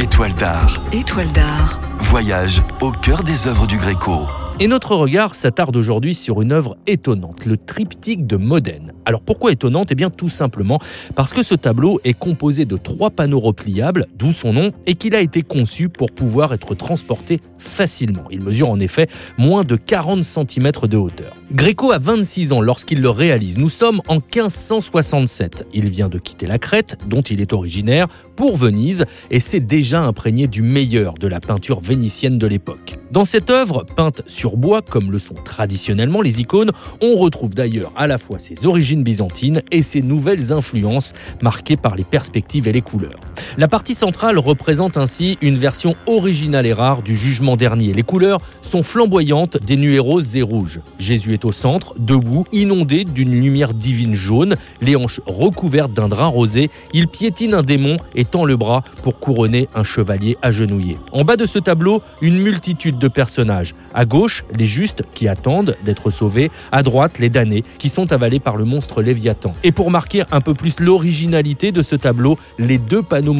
Étoile d'art. Étoile d'art. Voyage au cœur des œuvres du Gréco. Et notre regard s'attarde aujourd'hui sur une œuvre étonnante, le triptyque de Modène. Alors pourquoi étonnante? Eh bien tout simplement parce que ce tableau est composé de trois panneaux repliables, d'où son nom, et qu'il a été conçu pour pouvoir être transporté facilement. Il mesure en effet moins de 40 cm de hauteur. Gréco a 26 ans lorsqu'il le réalise. Nous sommes en 1567. Il vient de quitter la Crète, dont il est originaire, pour Venise, et s'est déjà imprégné du meilleur de la peinture vénitienne de l'époque. Dans cette œuvre, peinte sur bois comme le sont traditionnellement les icônes, on retrouve d'ailleurs à la fois ses origines byzantines et ses nouvelles influences marquées par les perspectives et les couleurs. La partie centrale représente ainsi une version originale et rare du jugement dernier. Les couleurs sont flamboyantes, dénuées roses et rouges. Jésus est au centre, debout, inondé d'une lumière divine jaune, les hanches recouvertes d'un drap rosé. Il piétine un démon et tend le bras pour couronner un chevalier agenouillé. En bas de ce tableau, une multitude de personnages. À gauche, les justes qui attendent d'être sauvés. À droite, les damnés qui sont avalés par le monstre Léviathan. Et pour marquer un peu plus l'originalité de ce tableau, les deux panneaux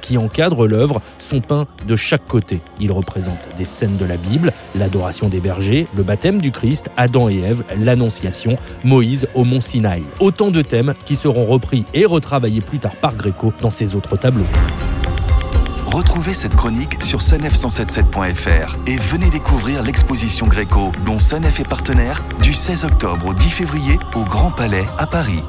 qui encadrent l'œuvre sont peints de chaque côté. Ils représentent des scènes de la Bible, l'adoration des bergers, le baptême du Christ, Adam et Ève, l'Annonciation, Moïse au mont Sinaï. Autant de thèmes qui seront repris et retravaillés plus tard par Gréco dans ses autres tableaux. Retrouvez cette chronique sur sanef177.fr et venez découvrir l'exposition Gréco dont Sanef est partenaire du 16 octobre au 10 février au Grand Palais à Paris.